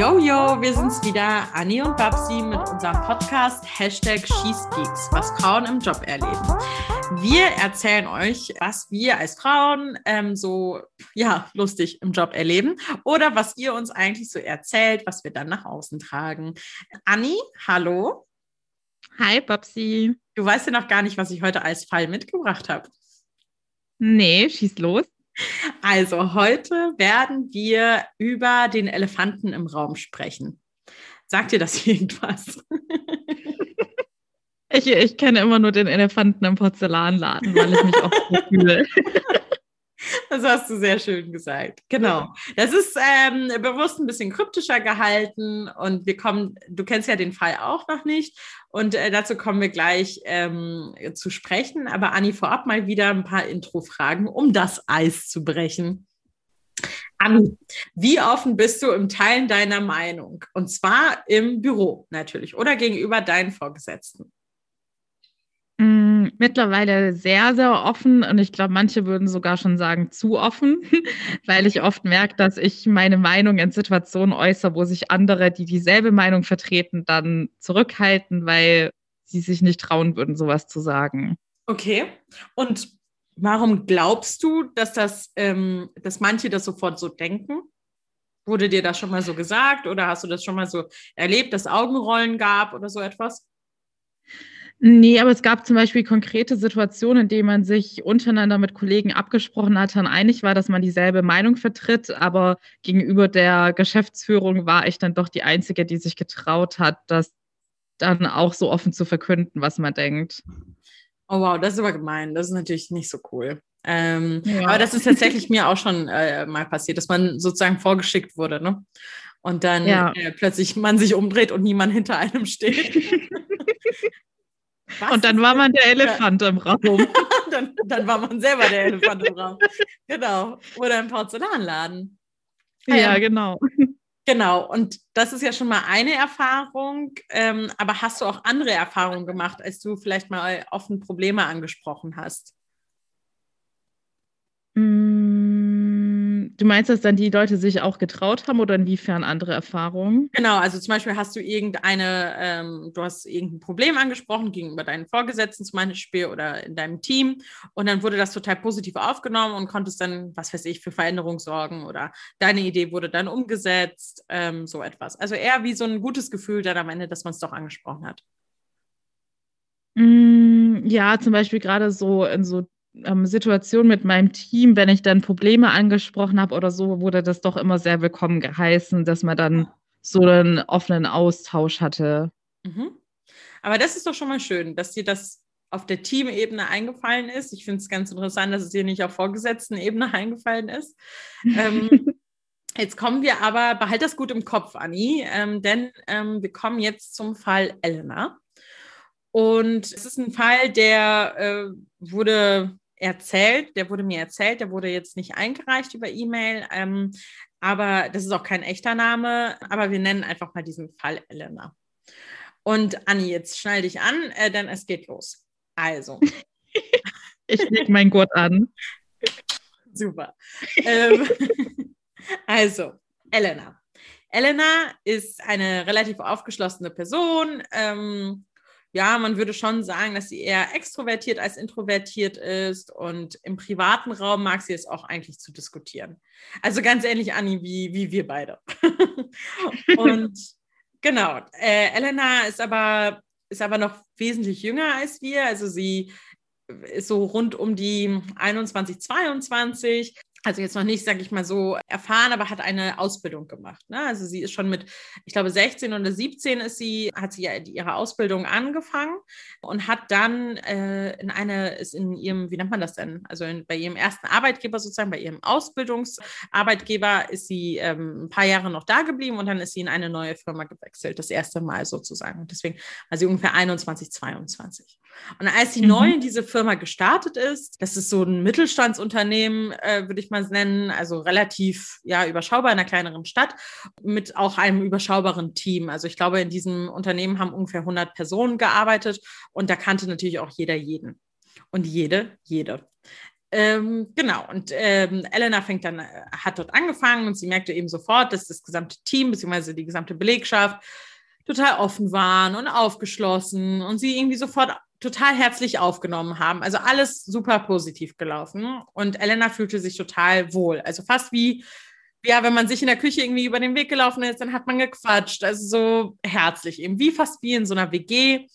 Yo, yo, wir sind's wieder, Anni und Babsi mit unserem Podcast Hashtag SheSpeaks, was Frauen im Job erleben. Wir erzählen euch, was wir als Frauen ähm, so, ja, lustig im Job erleben oder was ihr uns eigentlich so erzählt, was wir dann nach außen tragen. Anni, hallo. Hi, Babsi. Du weißt ja noch gar nicht, was ich heute als Fall mitgebracht habe. Nee, schieß los. Also heute werden wir über den Elefanten im Raum sprechen. Sagt dir das irgendwas? Ich, ich kenne immer nur den Elefanten im Porzellanladen, weil ich mich auch so fühle. Das hast du sehr schön gesagt. Genau. Das ist ähm, bewusst ein bisschen kryptischer gehalten und wir kommen, du kennst ja den Fall auch noch nicht und äh, dazu kommen wir gleich ähm, zu sprechen. Aber Anni, vorab mal wieder ein paar Intro-Fragen, um das Eis zu brechen. Anni, wie offen bist du im Teilen deiner Meinung? Und zwar im Büro natürlich oder gegenüber deinen Vorgesetzten? Mittlerweile sehr, sehr offen und ich glaube, manche würden sogar schon sagen zu offen, weil ich oft merke, dass ich meine Meinung in Situationen äußere, wo sich andere, die dieselbe Meinung vertreten, dann zurückhalten, weil sie sich nicht trauen würden, sowas zu sagen. Okay. Und warum glaubst du, dass das, ähm, dass manche das sofort so denken? Wurde dir das schon mal so gesagt oder hast du das schon mal so erlebt, dass Augenrollen gab oder so etwas? Nee, aber es gab zum Beispiel konkrete Situationen, in denen man sich untereinander mit Kollegen abgesprochen hat, dann einig war, dass man dieselbe Meinung vertritt, aber gegenüber der Geschäftsführung war ich dann doch die Einzige, die sich getraut hat, das dann auch so offen zu verkünden, was man denkt. Oh wow, das ist aber gemein. Das ist natürlich nicht so cool. Ähm, ja. Aber das ist tatsächlich mir auch schon äh, mal passiert, dass man sozusagen vorgeschickt wurde, ne? Und dann ja. äh, plötzlich man sich umdreht und niemand hinter einem steht. Was und dann war man der Elefant im Raum. dann, dann, war man selber der Elefant im Raum. Genau. Oder im Porzellanladen. Ja, ähm, genau. Genau. Und das ist ja schon mal eine Erfahrung. Ähm, aber hast du auch andere Erfahrungen gemacht, als du vielleicht mal offen Probleme angesprochen hast? Mm, du meinst, dass dann die Leute sich auch getraut haben oder inwiefern andere Erfahrungen? Genau, also zum Beispiel hast du irgendeine, ähm, du hast irgendein Problem angesprochen gegenüber deinen Vorgesetzten zum Beispiel oder in deinem Team und dann wurde das total positiv aufgenommen und konntest dann, was weiß ich, für Veränderung sorgen oder deine Idee wurde dann umgesetzt, ähm, so etwas. Also eher wie so ein gutes Gefühl dann am Ende, dass man es doch angesprochen hat. Mm, ja, zum Beispiel gerade so in so ähm, Situation mit meinem Team, wenn ich dann Probleme angesprochen habe oder so, wurde das doch immer sehr willkommen geheißen, dass man dann so einen offenen Austausch hatte. Mhm. Aber das ist doch schon mal schön, dass dir das auf der Teamebene eingefallen ist. Ich finde es ganz interessant, dass es dir nicht auf vorgesetzten Ebene eingefallen ist. ähm, jetzt kommen wir aber, behalt das gut im Kopf, Anni, ähm, denn ähm, wir kommen jetzt zum Fall Elena. Und es ist ein Fall, der äh, wurde erzählt, der wurde mir erzählt, der wurde jetzt nicht eingereicht über E-Mail, ähm, aber das ist auch kein echter Name, aber wir nennen einfach mal diesen Fall Elena. Und Anni, jetzt schnall dich an, äh, denn es geht los. Also. ich leg mein Gurt an. Super. ähm, also, Elena. Elena ist eine relativ aufgeschlossene Person. Ähm, ja, man würde schon sagen, dass sie eher extrovertiert als introvertiert ist und im privaten Raum mag sie es auch eigentlich zu diskutieren. Also ganz ähnlich, Anni, wie, wie wir beide. und genau, äh, Elena ist aber, ist aber noch wesentlich jünger als wir. Also sie ist so rund um die 21, 22 also jetzt noch nicht, sage ich mal so, erfahren, aber hat eine Ausbildung gemacht. Ne? Also sie ist schon mit, ich glaube, 16 oder 17 ist sie, hat sie ja ihre Ausbildung angefangen und hat dann äh, in eine, ist in ihrem, wie nennt man das denn? Also in, bei ihrem ersten Arbeitgeber sozusagen, bei ihrem Ausbildungsarbeitgeber ist sie ähm, ein paar Jahre noch da geblieben und dann ist sie in eine neue Firma gewechselt, das erste Mal sozusagen. Und deswegen war sie ungefähr 21, 22. Und als sie mhm. neu in diese Firma gestartet ist, das ist so ein Mittelstandsunternehmen, äh, würde ich mal nennen, also relativ ja überschaubar in einer kleineren Stadt mit auch einem überschaubaren Team. Also ich glaube, in diesem Unternehmen haben ungefähr 100 Personen gearbeitet und da kannte natürlich auch jeder jeden und jede jede. Ähm, genau, und ähm, Elena fängt dann, äh, hat dort angefangen und sie merkte eben sofort, dass das gesamte Team bzw. die gesamte Belegschaft total offen waren und aufgeschlossen und sie irgendwie sofort total herzlich aufgenommen haben. Also alles super positiv gelaufen und Elena fühlte sich total wohl. Also fast wie, ja, wenn man sich in der Küche irgendwie über den Weg gelaufen ist, dann hat man gequatscht. Also so herzlich eben, wie fast wie in so einer WG,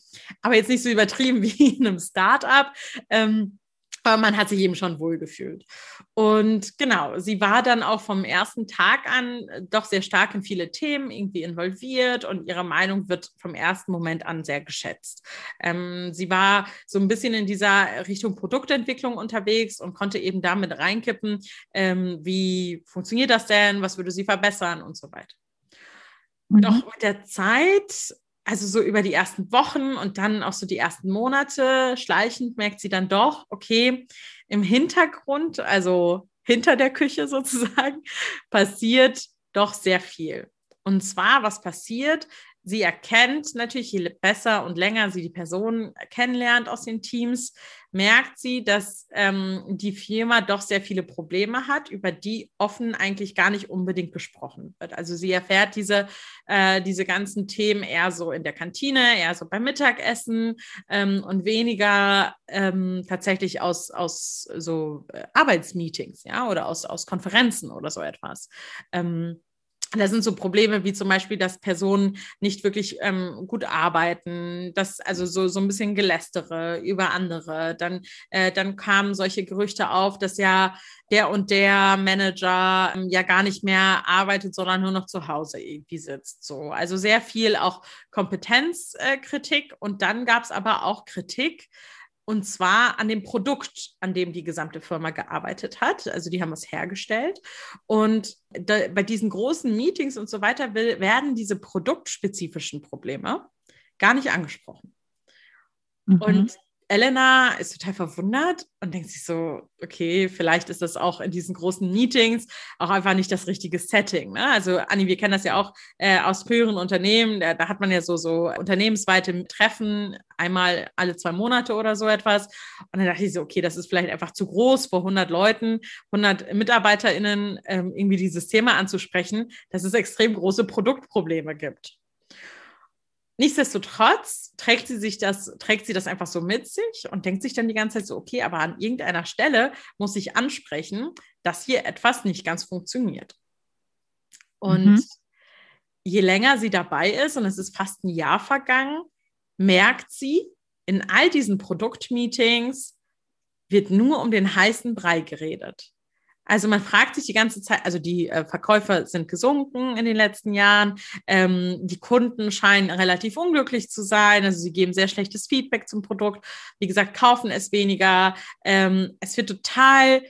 aber jetzt nicht so übertrieben wie in einem Start-up. Ähm, aber man hat sich eben schon wohlgefühlt. Und genau, sie war dann auch vom ersten Tag an äh, doch sehr stark in viele Themen irgendwie involviert und ihre Meinung wird vom ersten Moment an sehr geschätzt. Ähm, sie war so ein bisschen in dieser Richtung Produktentwicklung unterwegs und konnte eben damit reinkippen, ähm, wie funktioniert das denn, was würde sie verbessern und so weiter. Mhm. Doch mit der Zeit also so über die ersten Wochen und dann auch so die ersten Monate schleichend merkt sie dann doch, okay, im Hintergrund, also hinter der Küche sozusagen, passiert doch sehr viel. Und zwar, was passiert, sie erkennt natürlich, je besser und länger sie die Person kennenlernt aus den Teams, merkt sie, dass ähm, die Firma doch sehr viele Probleme hat, über die offen eigentlich gar nicht unbedingt gesprochen wird. Also sie erfährt diese, äh, diese ganzen Themen eher so in der Kantine, eher so beim Mittagessen ähm, und weniger ähm, tatsächlich aus, aus so äh, Arbeitsmeetings, ja, oder aus, aus Konferenzen oder so etwas. Da sind so Probleme wie zum Beispiel, dass Personen nicht wirklich ähm, gut arbeiten, dass also so, so ein bisschen Gelästere über andere. Dann, äh, dann kamen solche Gerüchte auf, dass ja der und der Manager ähm, ja gar nicht mehr arbeitet, sondern nur noch zu Hause irgendwie sitzt. So. Also sehr viel auch Kompetenzkritik äh, und dann gab es aber auch Kritik und zwar an dem Produkt, an dem die gesamte Firma gearbeitet hat. Also die haben es hergestellt. Und da, bei diesen großen Meetings und so weiter will, werden diese produktspezifischen Probleme gar nicht angesprochen. Mhm. Und Elena ist total verwundert und denkt sich so, okay, vielleicht ist das auch in diesen großen Meetings auch einfach nicht das richtige Setting. Ne? Also Anni, wir kennen das ja auch äh, aus früheren Unternehmen, da, da, hat man ja so, so unternehmensweite Treffen, einmal alle zwei Monate oder so etwas. Und dann dachte ich so, okay, das ist vielleicht einfach zu groß vor 100 Leuten, 100 MitarbeiterInnen ähm, irgendwie dieses Thema anzusprechen, dass es extrem große Produktprobleme gibt. Nichtsdestotrotz trägt sie sich das, trägt sie das einfach so mit sich und denkt sich dann die ganze Zeit so, okay, aber an irgendeiner Stelle muss ich ansprechen, dass hier etwas nicht ganz funktioniert. Und mhm. je länger sie dabei ist, und es ist fast ein Jahr vergangen, merkt sie, in all diesen Produktmeetings wird nur um den heißen Brei geredet. Also man fragt sich die ganze Zeit, also die äh, Verkäufer sind gesunken in den letzten Jahren, ähm, die Kunden scheinen relativ unglücklich zu sein, also sie geben sehr schlechtes Feedback zum Produkt, wie gesagt, kaufen es weniger, ähm, es wird total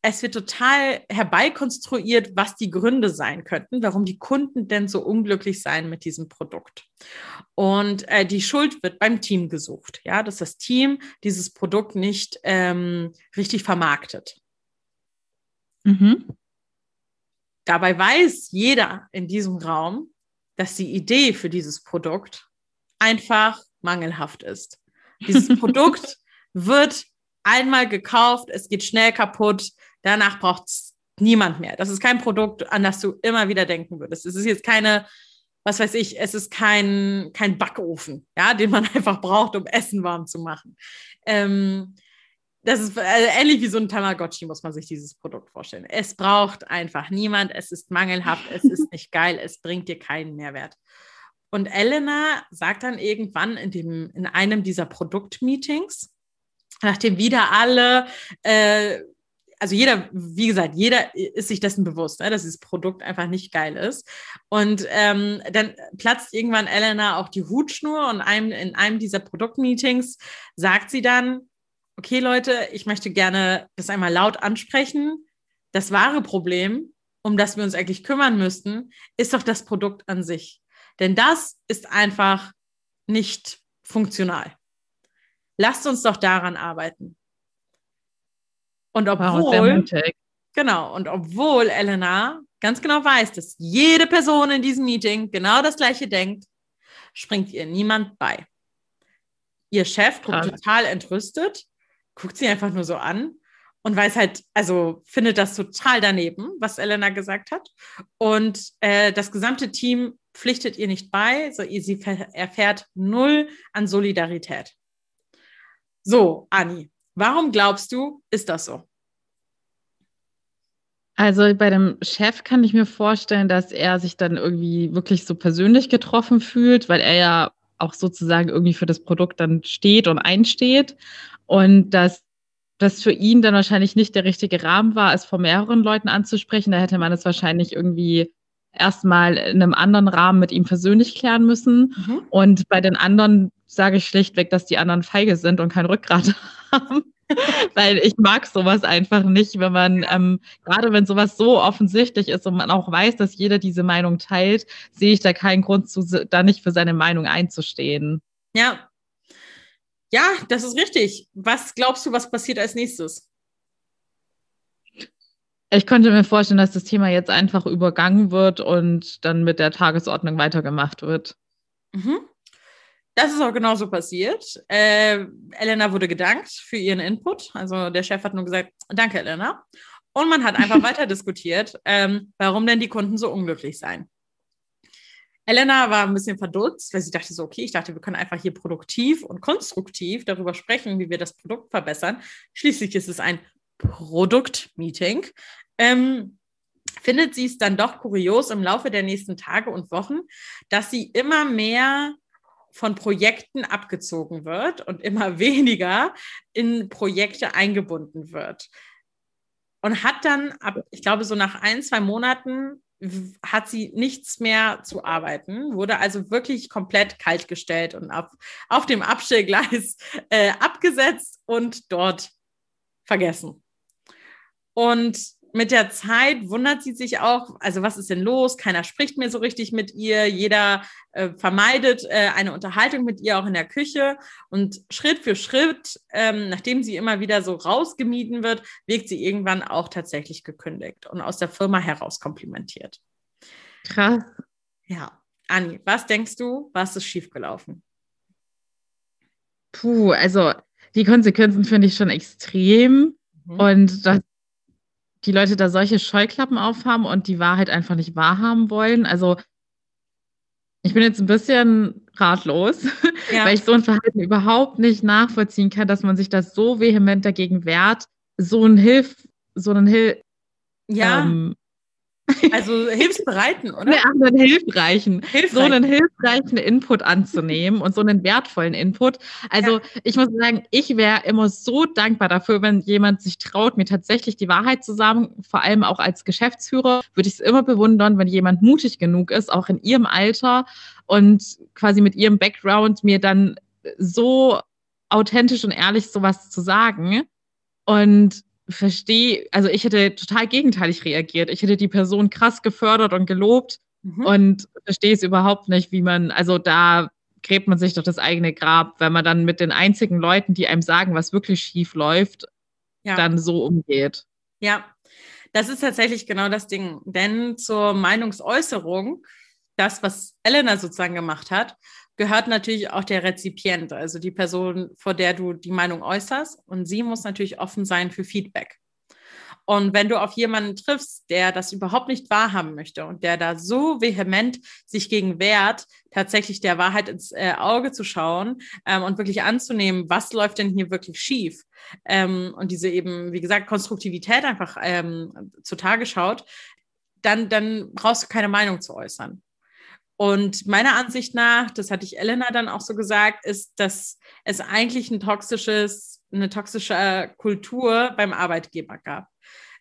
es wird total herbeikonstruiert, was die Gründe sein könnten, warum die Kunden denn so unglücklich sein mit diesem Produkt. Und äh, die Schuld wird beim Team gesucht, ja, dass das Team dieses Produkt nicht ähm, richtig vermarktet. Mhm. Dabei weiß jeder in diesem Raum, dass die Idee für dieses Produkt einfach mangelhaft ist. Dieses Produkt wird einmal gekauft, es geht schnell kaputt, danach braucht es niemand mehr. Das ist kein Produkt, an das du immer wieder denken würdest. Es ist jetzt keine, was weiß ich, es ist kein, kein Backofen, ja, den man einfach braucht, um Essen warm zu machen. Ähm, das ist äh, ähnlich wie so ein Tamagotchi, muss man sich dieses Produkt vorstellen. Es braucht einfach niemand, es ist mangelhaft, es ist nicht geil, es bringt dir keinen Mehrwert. Und Elena sagt dann irgendwann in, dem, in einem dieser Produktmeetings, nachdem wieder alle, äh, also jeder, wie gesagt, jeder ist sich dessen bewusst, ne, dass dieses Produkt einfach nicht geil ist. Und ähm, dann platzt irgendwann Elena auch die Hutschnur und einem, in einem dieser Produktmeetings sagt sie dann, okay Leute, ich möchte gerne das einmal laut ansprechen. Das wahre Problem, um das wir uns eigentlich kümmern müssten, ist doch das Produkt an sich. Denn das ist einfach nicht funktional. Lasst uns doch daran arbeiten. Und obwohl, genau, und obwohl Elena ganz genau weiß, dass jede Person in diesem Meeting genau das Gleiche denkt, springt ihr niemand bei. Ihr Chef guckt total entrüstet guckt sie einfach nur so an und weiß halt, also findet das total daneben, was Elena gesagt hat. Und äh, das gesamte Team pflichtet ihr nicht bei, so, sie erfährt null an Solidarität. So, Anni, warum glaubst du, ist das so? Also bei dem Chef kann ich mir vorstellen, dass er sich dann irgendwie wirklich so persönlich getroffen fühlt, weil er ja auch sozusagen irgendwie für das Produkt dann steht und einsteht und dass das für ihn dann wahrscheinlich nicht der richtige Rahmen war, es vor mehreren Leuten anzusprechen. Da hätte man es wahrscheinlich irgendwie erstmal in einem anderen Rahmen mit ihm persönlich klären müssen. Mhm. Und bei den anderen sage ich schlichtweg, dass die anderen feige sind und kein Rückgrat haben. Weil ich mag sowas einfach nicht, wenn man, ähm, gerade wenn sowas so offensichtlich ist und man auch weiß, dass jeder diese Meinung teilt, sehe ich da keinen Grund zu, da nicht für seine Meinung einzustehen. Ja. Ja, das ist richtig. Was glaubst du, was passiert als nächstes? Ich könnte mir vorstellen, dass das Thema jetzt einfach übergangen wird und dann mit der Tagesordnung weitergemacht wird. Mhm. Das ist auch genauso passiert. Äh, Elena wurde gedankt für ihren Input. Also der Chef hat nur gesagt, danke Elena. Und man hat einfach weiter diskutiert, ähm, warum denn die Kunden so unglücklich seien. Elena war ein bisschen verdutzt, weil sie dachte so, okay, ich dachte, wir können einfach hier produktiv und konstruktiv darüber sprechen, wie wir das Produkt verbessern. Schließlich ist es ein Produktmeeting. Ähm, findet sie es dann doch kurios im Laufe der nächsten Tage und Wochen, dass sie immer mehr von Projekten abgezogen wird und immer weniger in Projekte eingebunden wird. Und hat dann, ab, ich glaube, so nach ein, zwei Monaten hat sie nichts mehr zu arbeiten, wurde also wirklich komplett kaltgestellt und auf, auf dem Abstellgleis äh, abgesetzt und dort vergessen. Und mit der Zeit wundert sie sich auch, also was ist denn los? Keiner spricht mehr so richtig mit ihr, jeder äh, vermeidet äh, eine Unterhaltung mit ihr auch in der Küche und Schritt für Schritt, ähm, nachdem sie immer wieder so rausgemieden wird, wirkt sie irgendwann auch tatsächlich gekündigt und aus der Firma heraus komplimentiert. Krass. Ja. Anni, was denkst du, was ist schiefgelaufen? Puh, also die Konsequenzen finde ich schon extrem. Mhm. Und das die Leute da solche Scheuklappen aufhaben und die Wahrheit einfach nicht wahrhaben wollen. Also ich bin jetzt ein bisschen ratlos, ja. weil ich so ein Verhalten überhaupt nicht nachvollziehen kann, dass man sich das so vehement dagegen wehrt, so ein Hilf, so einen Hilf, ja. Ähm, also hilfsbereiten, oder? Ja, einen hilfreichen, Hilfreich. so einen hilfreichen Input anzunehmen und so einen wertvollen Input. Also ja. ich muss sagen, ich wäre immer so dankbar dafür, wenn jemand sich traut, mir tatsächlich die Wahrheit zu sagen. Vor allem auch als Geschäftsführer würde ich es immer bewundern, wenn jemand mutig genug ist, auch in ihrem Alter und quasi mit ihrem Background mir dann so authentisch und ehrlich sowas zu sagen. Und verstehe, also ich hätte total gegenteilig reagiert. Ich hätte die Person krass gefördert und gelobt mhm. und verstehe es überhaupt nicht, wie man, also da gräbt man sich doch das eigene Grab, wenn man dann mit den einzigen Leuten, die einem sagen, was wirklich schief läuft, ja. dann so umgeht. Ja, das ist tatsächlich genau das Ding. Denn zur Meinungsäußerung, das, was Elena sozusagen gemacht hat, gehört natürlich auch der Rezipient, also die Person, vor der du die Meinung äußerst. Und sie muss natürlich offen sein für Feedback. Und wenn du auf jemanden triffst, der das überhaupt nicht wahrhaben möchte und der da so vehement sich gegen wehrt, tatsächlich der Wahrheit ins äh, Auge zu schauen ähm, und wirklich anzunehmen, was läuft denn hier wirklich schief ähm, und diese eben, wie gesagt, Konstruktivität einfach ähm, zutage schaut, dann, dann brauchst du keine Meinung zu äußern. Und meiner Ansicht nach, das hatte ich Elena dann auch so gesagt, ist, dass es eigentlich ein toxisches, eine toxische Kultur beim Arbeitgeber gab.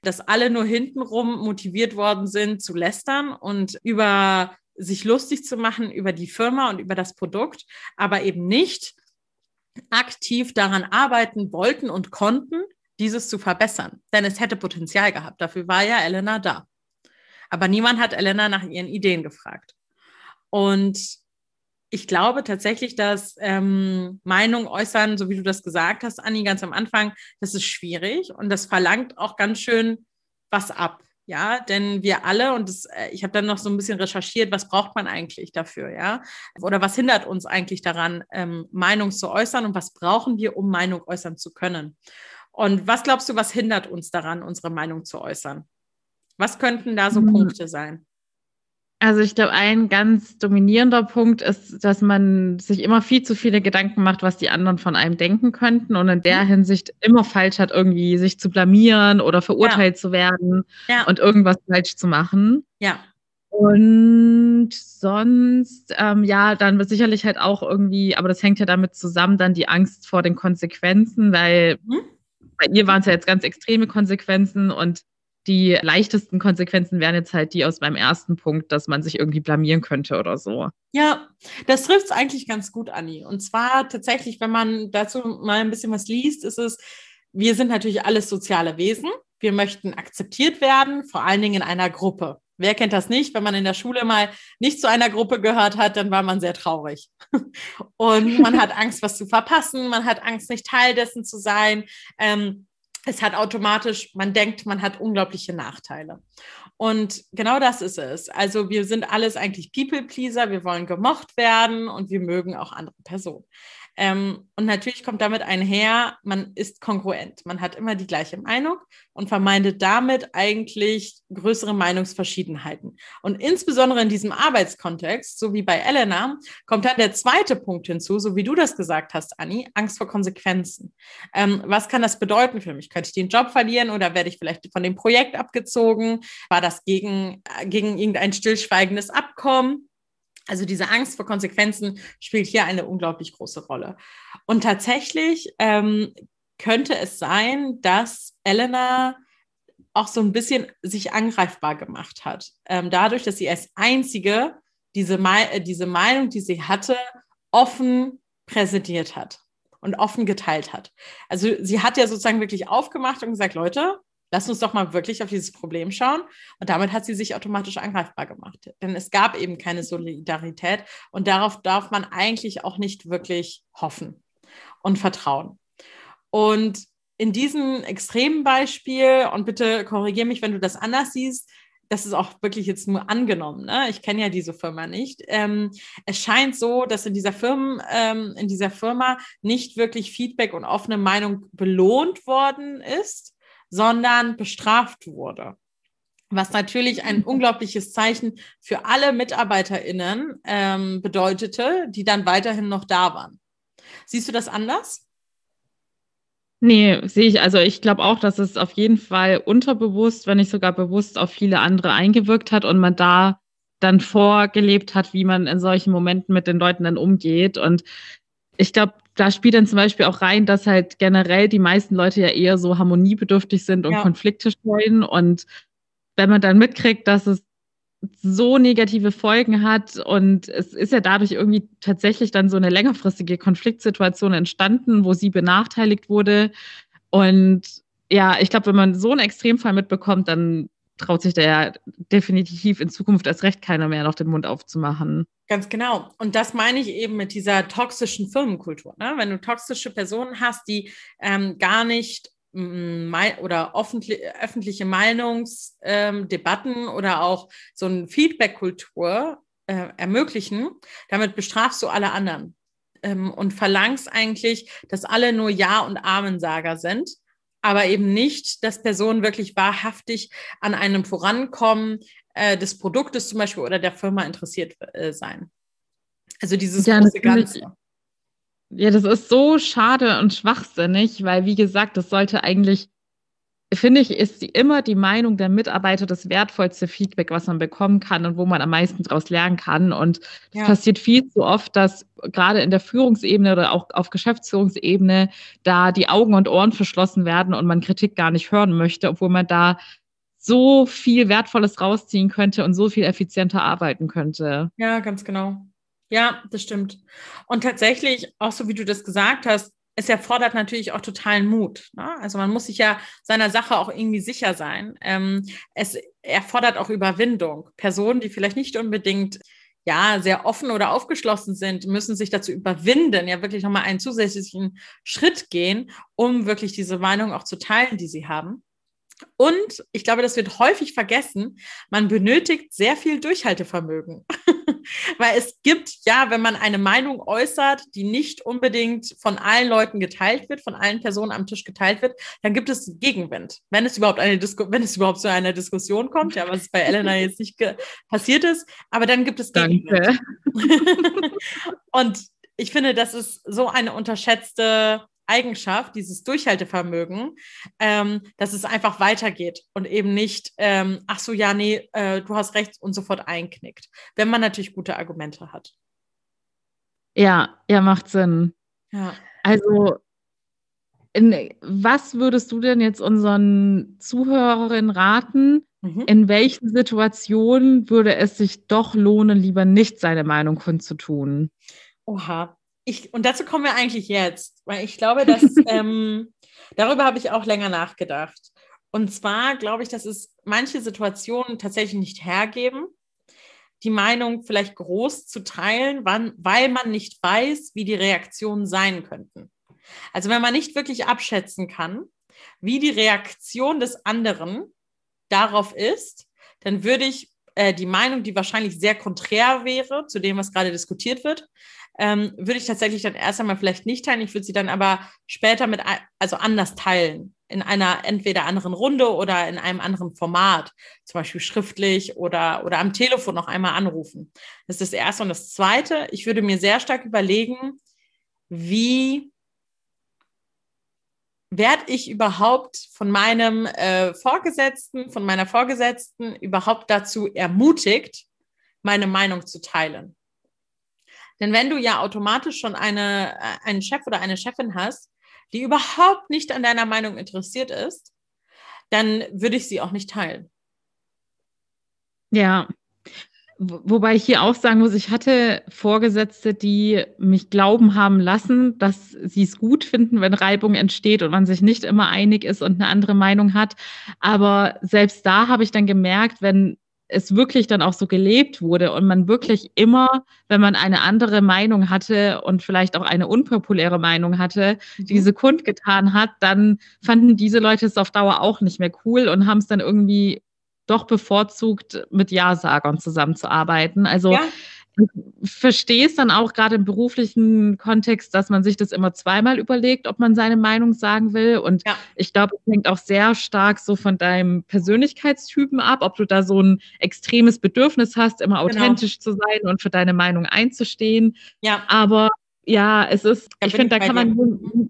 Dass alle nur hintenrum motiviert worden sind zu lästern und über sich lustig zu machen über die Firma und über das Produkt, aber eben nicht aktiv daran arbeiten wollten und konnten, dieses zu verbessern. Denn es hätte Potenzial gehabt. Dafür war ja Elena da. Aber niemand hat Elena nach ihren Ideen gefragt. Und ich glaube tatsächlich, dass ähm, Meinung äußern, so wie du das gesagt hast, Anni, ganz am Anfang, das ist schwierig und das verlangt auch ganz schön was ab. Ja, denn wir alle, und das, äh, ich habe dann noch so ein bisschen recherchiert, was braucht man eigentlich dafür, ja? Oder was hindert uns eigentlich daran, ähm, Meinung zu äußern und was brauchen wir, um Meinung äußern zu können? Und was glaubst du, was hindert uns daran, unsere Meinung zu äußern? Was könnten da so Mhm. Punkte sein? Also ich glaube, ein ganz dominierender Punkt ist, dass man sich immer viel zu viele Gedanken macht, was die anderen von einem denken könnten und in der Mhm. Hinsicht immer falsch hat, irgendwie sich zu blamieren oder verurteilt zu werden Ja, und irgendwas falsch zu machen. ja, Und sonst, ähm, ja, dann wird sicherlich halt auch irgendwie, aber das hängt ja damit zusammen, dann die Angst vor den Konsequenzen, weil Mhm. bei ihr waren es ja jetzt ganz extreme Konsequenzen und die leichtesten Konsequenzen wären jetzt halt die aus meinem ersten Punkt, dass man sich irgendwie blamieren könnte oder so. Ja, das trifft es eigentlich ganz gut, Anni. Und zwar tatsächlich, wenn man dazu mal ein bisschen was liest, ist es, wir sind natürlich alles soziale Wesen. Wir möchten akzeptiert werden, vor allen Dingen in einer Gruppe. Wer kennt das nicht? Wenn man in der Schule mal nicht zu einer Gruppe gehört hat, dann war man sehr traurig. Und man hat Angst, was zu verpassen. Man hat Angst, nicht Teil dessen zu sein. Ähm, es hat automatisch, man denkt, man hat unglaubliche Nachteile. Und genau das ist es. Also wir sind alles eigentlich People-Pleaser, wir wollen gemocht werden und wir mögen auch andere Personen. Ähm, und natürlich kommt damit einher, man ist kongruent. Man hat immer die gleiche Meinung und vermeidet damit eigentlich größere Meinungsverschiedenheiten. Und insbesondere in diesem Arbeitskontext, so wie bei Elena, kommt dann der zweite Punkt hinzu, so wie du das gesagt hast, Anni, Angst vor Konsequenzen. Ähm, was kann das bedeuten für mich? Könnte ich den Job verlieren oder werde ich vielleicht von dem Projekt abgezogen? War das gegen, gegen irgendein stillschweigendes Abkommen? Also diese Angst vor Konsequenzen spielt hier eine unglaublich große Rolle. Und tatsächlich ähm, könnte es sein, dass Elena auch so ein bisschen sich angreifbar gemacht hat. Ähm, dadurch, dass sie als einzige diese, Me diese Meinung, die sie hatte, offen präsentiert hat und offen geteilt hat. Also sie hat ja sozusagen wirklich aufgemacht und gesagt, Leute, Lass uns doch mal wirklich auf dieses Problem schauen. Und damit hat sie sich automatisch angreifbar gemacht. Denn es gab eben keine Solidarität. Und darauf darf man eigentlich auch nicht wirklich hoffen und vertrauen. Und in diesem extremen Beispiel, und bitte korrigiere mich, wenn du das anders siehst, das ist auch wirklich jetzt nur angenommen. Ne? Ich kenne ja diese Firma nicht. Ähm, es scheint so, dass in dieser, Firmen, ähm, in dieser Firma nicht wirklich Feedback und offene Meinung belohnt worden ist sondern bestraft wurde. Was natürlich ein unglaubliches Zeichen für alle MitarbeiterInnen ähm, bedeutete, die dann weiterhin noch da waren. Siehst du das anders? Nee, sehe ich. Also ich glaube auch, dass es auf jeden Fall unterbewusst, wenn nicht sogar bewusst auf viele andere eingewirkt hat und man da dann vorgelebt hat, wie man in solchen Momenten mit den Leuten dann umgeht. Und ich glaube, da spielt dann zum Beispiel auch rein, dass halt generell die meisten Leute ja eher so harmoniebedürftig sind und Ja. Konflikte scheuen. Und wenn man dann mitkriegt, dass es so negative Folgen hat und es ist ja dadurch irgendwie tatsächlich dann so eine längerfristige Konfliktsituation entstanden, wo sie benachteiligt wurde. Und ja, ich glaube, wenn man so einen Extremfall mitbekommt, dann traut sich da ja definitiv in Zukunft erst recht keiner mehr noch den Mund aufzumachen. Ganz genau. Und das meine ich eben mit dieser toxischen Firmenkultur. Ne? Wenn du toxische Personen hast, die ähm, gar nicht mm, oder öffentlich, öffentliche Meinungsdebatten ähm, oder auch so eine Feedback-Kultur äh, ermöglichen, damit bestrafst du alle anderen ähm, und verlangst eigentlich, dass alle nur Ja- und Amensager sind, aber eben nicht, dass Personen wirklich wahrhaftig an einem Vorankommen äh, des Produktes zum Beispiel oder der Firma interessiert äh, sein. Also dieses Ja, große. Ganze. Ja, das ist so schade und schwachsinnig, weil, wie gesagt, das sollte eigentlich, finde ich, ist die, immer die Meinung der Mitarbeiter das wertvollste Feedback, was man bekommen kann und wo man am meisten daraus lernen kann. Und es Ja. passiert viel zu oft, dass gerade in der Führungsebene oder auch auf Geschäftsführungsebene da die Augen und Ohren verschlossen werden und man Kritik gar nicht hören möchte, obwohl man da so viel Wertvolles rausziehen könnte und so viel effizienter arbeiten könnte. Ja, ganz genau. Ja, das stimmt. Und tatsächlich, auch so wie du das gesagt hast, es erfordert natürlich auch totalen Mut. Ne? Also man muss sich ja seiner Sache auch irgendwie sicher sein. Ähm, es erfordert auch Überwindung. Personen, die vielleicht nicht unbedingt ja sehr offen oder aufgeschlossen sind, müssen sich dazu überwinden, ja wirklich nochmal einen zusätzlichen Schritt gehen, um wirklich diese Meinung auch zu teilen, die sie haben. Und ich glaube, das wird häufig vergessen, man benötigt sehr viel Durchhaltevermögen. Weil es gibt ja, wenn man eine Meinung äußert, die nicht unbedingt von allen Leuten geteilt wird, von allen Personen am Tisch geteilt wird, dann gibt es Gegenwind. Wenn es überhaupt eine Disku wenn es überhaupt zu einer Diskussion kommt, ja, was bei Elena jetzt nicht passiert ist, aber dann gibt es Gegenwind. Und ich finde, das ist so eine unterschätzte Eigenschaft, dieses Durchhaltevermögen, ähm, dass es einfach weitergeht und eben nicht, ähm, ach so, ja, nee, äh, du hast recht und sofort einknickt, wenn man natürlich gute Argumente hat. Ja, ja, macht Sinn. Ja. Also, in, was würdest du denn jetzt unseren Zuhörerinnen raten? Mhm. In welchen Situationen würde es sich doch lohnen, lieber nicht seine Meinung kundzutun? Oha, ich, und dazu kommen wir eigentlich jetzt, weil ich glaube, dass ähm, darüber habe ich auch länger nachgedacht. Und zwar glaube ich, dass es manche Situationen tatsächlich nicht hergeben, die Meinung vielleicht groß zu teilen, wann, weil man nicht weiß, wie die Reaktionen sein könnten. Also wenn man nicht wirklich abschätzen kann, wie die Reaktion des anderen darauf ist, dann würde ich äh, die Meinung, die wahrscheinlich sehr konträr wäre zu dem, was gerade diskutiert wird, ähm, würde ich tatsächlich dann erst einmal vielleicht nicht teilen. Ich würde sie dann aber später mit, also anders teilen. In einer entweder anderen Runde oder in einem anderen Format, zum Beispiel schriftlich oder, oder am Telefon noch einmal anrufen. Das ist das Erste. Und das Zweite, ich würde mir sehr stark überlegen, wie werde ich überhaupt von meinem äh, Vorgesetzten, von meiner Vorgesetzten überhaupt dazu ermutigt, meine Meinung zu teilen? Denn wenn du ja automatisch schon eine, äh, einen Chef oder eine Chefin hast, die überhaupt nicht an deiner Meinung interessiert ist, dann würde ich sie auch nicht teilen. Ja. Wobei ich hier auch sagen muss, ich hatte Vorgesetzte, die mich glauben haben lassen, dass sie es gut finden, wenn Reibung entsteht und man sich nicht immer einig ist und eine andere Meinung hat. Aber selbst da habe ich dann gemerkt, wenn es wirklich dann auch so gelebt wurde und man wirklich immer, wenn man eine andere Meinung hatte und vielleicht auch eine unpopuläre Meinung hatte, mhm. diese kundgetan hat, dann fanden diese Leute es auf Dauer auch nicht mehr cool und haben es dann irgendwie doch bevorzugt, mit Ja-Sagern zusammenzuarbeiten. Also ja verstehe es dann auch gerade im beruflichen Kontext, dass man sich das immer zweimal überlegt, ob man seine Meinung sagen will. Und ja. ich glaube, es hängt auch sehr stark so von deinem Persönlichkeitstypen ab, ob du da so ein extremes Bedürfnis hast, immer genau. authentisch zu sein und für deine Meinung einzustehen. Ja. Aber ja, es ist, da ich finde, da kann man,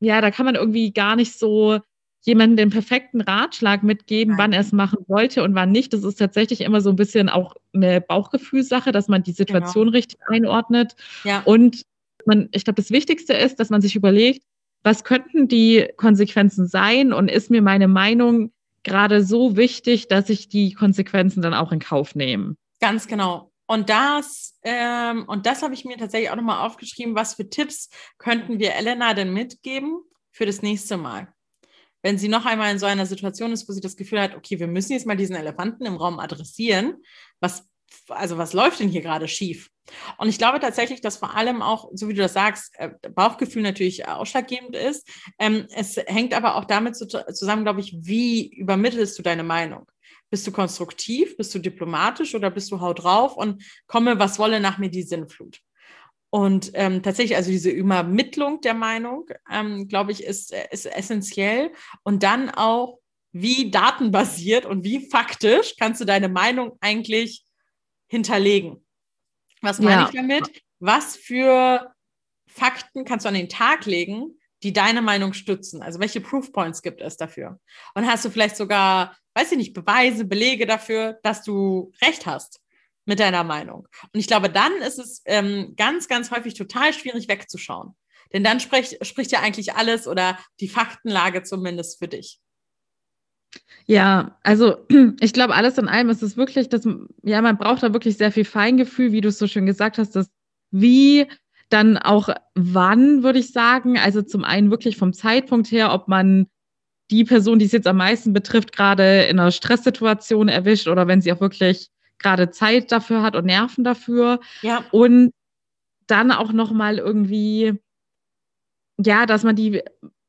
ja, da kann man irgendwie gar nicht so jemanden den perfekten Ratschlag mitgeben, wann er es machen wollte und wann nicht. Das ist tatsächlich immer so ein bisschen auch eine Bauchgefühlsache, dass man die Situation genau. richtig einordnet. Ja. Und man, ich glaube, das Wichtigste ist, dass man sich überlegt, was könnten die Konsequenzen sein und ist mir meine Meinung gerade so wichtig, dass ich die Konsequenzen dann auch in Kauf nehme. Ganz genau. Und das, ähm, und das habe ich mir tatsächlich auch nochmal aufgeschrieben. Was für Tipps könnten wir Elena denn mitgeben für das nächste Mal? Wenn sie noch einmal in so einer Situation ist, wo sie das Gefühl hat, okay, wir müssen jetzt mal diesen Elefanten im Raum adressieren, was, also was läuft denn hier gerade schief? Und ich glaube tatsächlich, dass vor allem auch, so wie du das sagst, äh, Bauchgefühl natürlich ausschlaggebend ist. Ähm, es hängt aber auch damit zusammen, glaube ich, wie übermittelst du deine Meinung? Bist du konstruktiv? Bist du diplomatisch oder bist du haut drauf und komme, was wolle nach mir die Sinnflut? Und ähm, tatsächlich, also diese Übermittlung der Meinung, ähm, glaube ich, ist, äh, ist essentiell. Und dann auch, wie datenbasiert und wie faktisch kannst du deine Meinung eigentlich hinterlegen. Was meine ja. ich damit? Was für Fakten kannst du an den Tag legen, die deine Meinung stützen? Also welche Proofpoints gibt es dafür? Und hast du vielleicht sogar, weiß ich nicht, Beweise, Belege dafür, dass du recht hast? Mit deiner Meinung. Und ich glaube, dann ist es ähm, ganz, ganz häufig total schwierig wegzuschauen. Denn dann spricht, spricht ja eigentlich alles oder die Faktenlage zumindest für dich. Ja, also ich glaube, alles in allem ist es wirklich, dass, ja, man braucht da wirklich sehr viel Feingefühl, wie du es so schön gesagt hast, dass wie dann auch wann, würde ich sagen. Also zum einen wirklich vom Zeitpunkt her, ob man die Person, die es jetzt am meisten betrifft, gerade in einer Stresssituation erwischt oder wenn sie auch wirklich gerade Zeit dafür hat und Nerven dafür. Ja. Und dann auch noch mal irgendwie, ja, dass man die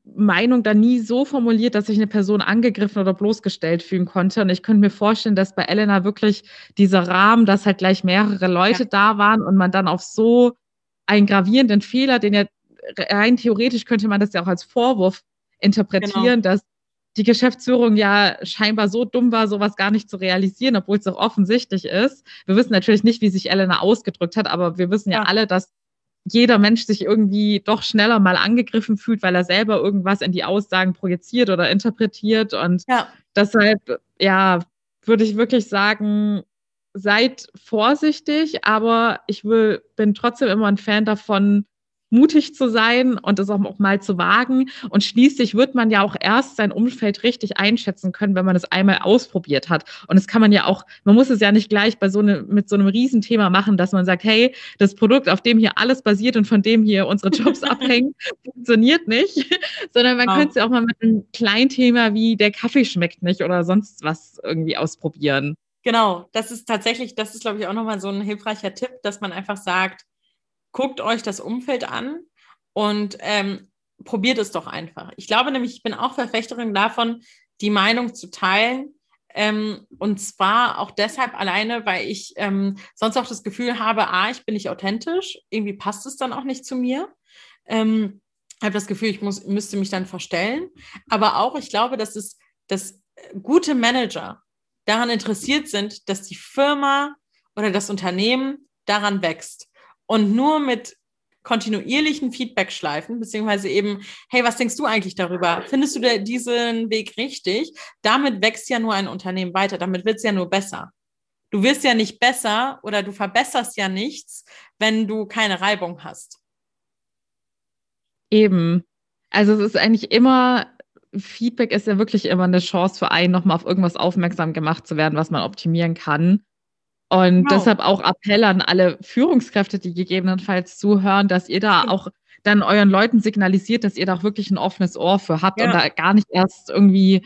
Meinung da nie so formuliert, dass sich eine Person angegriffen oder bloßgestellt fühlen konnte. Und ich könnte mir vorstellen, dass bei Elena wirklich dieser Rahmen, dass halt gleich mehrere Leute ja. da waren und man dann auf so einen gravierenden Fehler, den ja rein theoretisch könnte man das ja auch als Vorwurf interpretieren, genau. dass die Geschäftsführung ja scheinbar so dumm war, sowas gar nicht zu realisieren, obwohl es doch offensichtlich ist. Wir wissen natürlich nicht, wie sich Elena ausgedrückt hat, aber wir wissen ja, ja alle, dass jeder Mensch sich irgendwie doch schneller mal angegriffen fühlt, weil er selber irgendwas in die Aussagen projiziert oder interpretiert. Und ja. deshalb, ja, würde ich wirklich sagen, seid vorsichtig, aber ich will, bin trotzdem immer ein Fan davon, mutig zu sein und es auch mal zu wagen. Und schließlich wird man ja auch erst sein Umfeld richtig einschätzen können, wenn man es einmal ausprobiert hat. Und das kann man ja auch, man muss es ja nicht gleich bei so einem, mit so einem Riesenthema machen, dass man sagt, hey, das Produkt, auf dem hier alles basiert und von dem hier unsere Jobs abhängen, funktioniert nicht, sondern man wow. könnte es ja auch mal mit einem kleinen Thema wie der Kaffee schmeckt nicht oder sonst was irgendwie ausprobieren. Genau, das ist tatsächlich, das ist, glaube ich, auch nochmal so ein hilfreicher Tipp, dass man einfach sagt, guckt euch das Umfeld an und ähm, probiert es doch einfach. Ich glaube nämlich, ich bin auch Verfechterin davon, die Meinung zu teilen. Ähm, und zwar auch deshalb alleine, weil ich ähm, sonst auch das Gefühl habe, ah, ich bin nicht authentisch, irgendwie passt es dann auch nicht zu mir. Ähm, habe das Gefühl, ich muss, müsste mich dann verstellen. Aber auch, ich glaube, dass es, dass gute Manager daran interessiert sind, dass die Firma oder das Unternehmen daran wächst. Und nur mit kontinuierlichen Feedback-Schleifen, beziehungsweise eben, hey, was denkst du eigentlich darüber? Findest du diesen Weg richtig? Damit wächst ja nur ein Unternehmen weiter, damit wird es ja nur besser. Du wirst ja nicht besser oder du verbesserst ja nichts, wenn du keine Reibung hast. Eben. Also es ist eigentlich immer, Feedback ist ja wirklich immer eine Chance für einen, nochmal auf irgendwas aufmerksam gemacht zu werden, was man optimieren kann. Und genau. deshalb auch Appell an alle Führungskräfte, die gegebenenfalls zuhören, dass ihr da auch dann euren Leuten signalisiert, dass ihr da auch wirklich ein offenes Ohr für habt ja. und da gar nicht erst irgendwie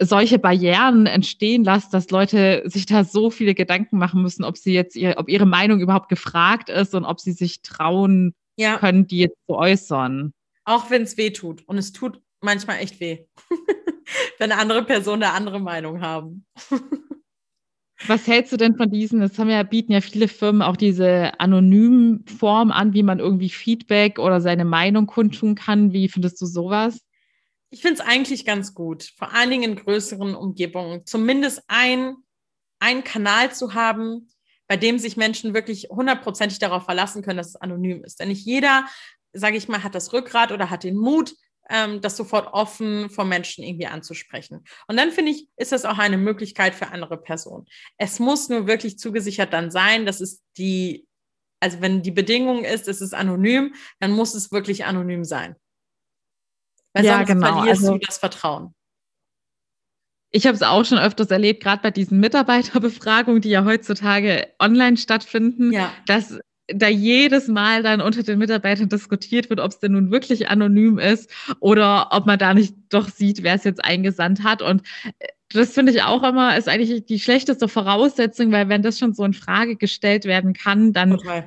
solche Barrieren entstehen lasst, dass Leute sich da so viele Gedanken machen müssen, ob sie jetzt ihr, ob ihre Meinung überhaupt gefragt ist und ob sie sich trauen ja. können, die jetzt zu äußern. Auch wenn es weh tut. Und es tut manchmal echt weh, wenn andere Personen eine andere Meinung haben. Was hältst du denn von diesen? Das haben ja, bieten ja viele Firmen auch diese anonymen Form an, wie man irgendwie Feedback oder seine Meinung kundtun kann. Wie findest du sowas? Ich finde es eigentlich ganz gut, vor allen Dingen in größeren Umgebungen, zumindest ein, einen Kanal zu haben, bei dem sich Menschen wirklich hundertprozentig darauf verlassen können, dass es anonym ist. Denn nicht jeder, sage ich mal, hat das Rückgrat oder hat den Mut, ähm, das sofort offen vor Menschen irgendwie anzusprechen. Und dann finde ich, ist das auch eine Möglichkeit für andere Personen. Es muss nur wirklich zugesichert dann sein, dass es die, also wenn die Bedingung ist, es ist anonym, dann muss es wirklich anonym sein. Weil ja, sonst genau. verlierst also, du das Vertrauen. Ich habe es auch schon öfters erlebt, gerade bei diesen Mitarbeiterbefragungen, die ja heutzutage online stattfinden, ja. dass da jedes Mal dann unter den Mitarbeitern diskutiert wird, ob es denn nun wirklich anonym ist oder ob man da nicht doch sieht, wer es jetzt eingesandt hat. Und äh, das finde ich auch immer, ist eigentlich die schlechteste Voraussetzung, weil wenn das schon so in Frage gestellt werden kann, dann okay.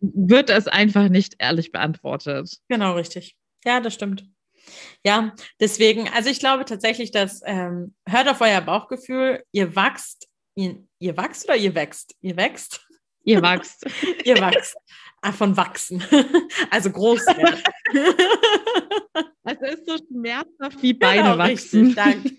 wird es einfach nicht ehrlich beantwortet. Genau, richtig. Ja, das stimmt. Ja, deswegen, also ich glaube tatsächlich, dass ähm, hört auf euer Bauchgefühl, ihr wachst, ihr, ihr wachst oder ihr wächst? Ihr wächst. Ihr wachst. Ihr wachst. Ah, von wachsen. Also groß werden. Also ist so schmerzhaft wie Beine genau, wachsen. Richtig, danke.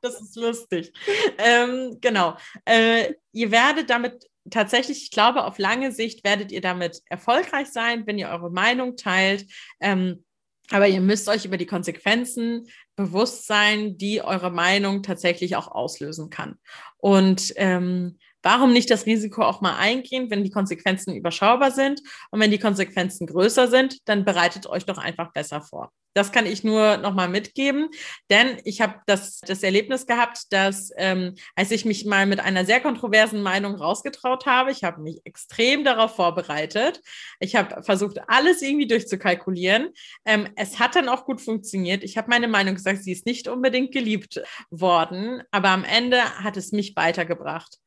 Das ist lustig. Ähm, genau. Äh, ihr werdet damit tatsächlich, ich glaube, auf lange Sicht werdet ihr damit erfolgreich sein, wenn ihr eure Meinung teilt. Ähm, aber ihr müsst euch über die Konsequenzen bewusst sein, die eure Meinung tatsächlich auch auslösen kann. Und ähm, Warum nicht das Risiko auch mal eingehen, wenn die Konsequenzen überschaubar sind? Und wenn die Konsequenzen größer sind, dann bereitet euch doch einfach besser vor. Das kann ich nur nochmal mitgeben, denn ich habe das, das Erlebnis gehabt, dass ähm, als ich mich mal mit einer sehr kontroversen Meinung rausgetraut habe, ich habe mich extrem darauf vorbereitet. Ich habe versucht, alles irgendwie durchzukalkulieren. Ähm, es hat dann auch gut funktioniert. Ich habe meine Meinung gesagt, sie ist nicht unbedingt geliebt worden, aber am Ende hat es mich weitergebracht.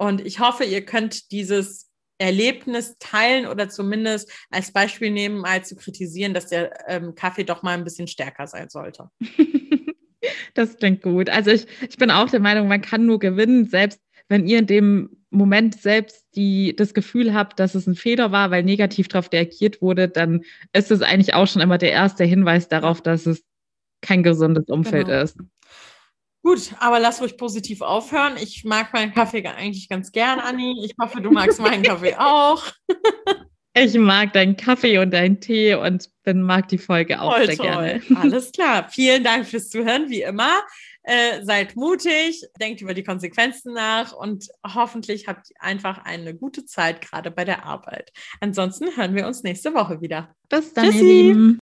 Und ich hoffe, ihr könnt dieses Erlebnis teilen oder zumindest als Beispiel nehmen, mal zu kritisieren, dass der ähm, Kaffee doch mal ein bisschen stärker sein sollte. das klingt gut. Also ich, ich bin auch der Meinung, man kann nur gewinnen, selbst wenn ihr in dem Moment selbst die, das Gefühl habt, dass es ein Fehler war, weil negativ darauf reagiert wurde, dann ist es eigentlich auch schon immer der erste Hinweis darauf, dass es kein gesundes Umfeld genau. ist. Gut, aber lass ruhig positiv aufhören. Ich mag meinen Kaffee eigentlich ganz gern, Anni. Ich hoffe, du magst meinen Kaffee auch. Ich mag deinen Kaffee und deinen Tee und bin, mag die Folge auch Voll sehr toll. gerne. Alles klar. Vielen Dank fürs Zuhören, wie immer. Äh, seid mutig, denkt über die Konsequenzen nach und hoffentlich habt ihr einfach eine gute Zeit, gerade bei der Arbeit. Ansonsten hören wir uns nächste Woche wieder. Bis dann, Tschüssi. ihr Lieben.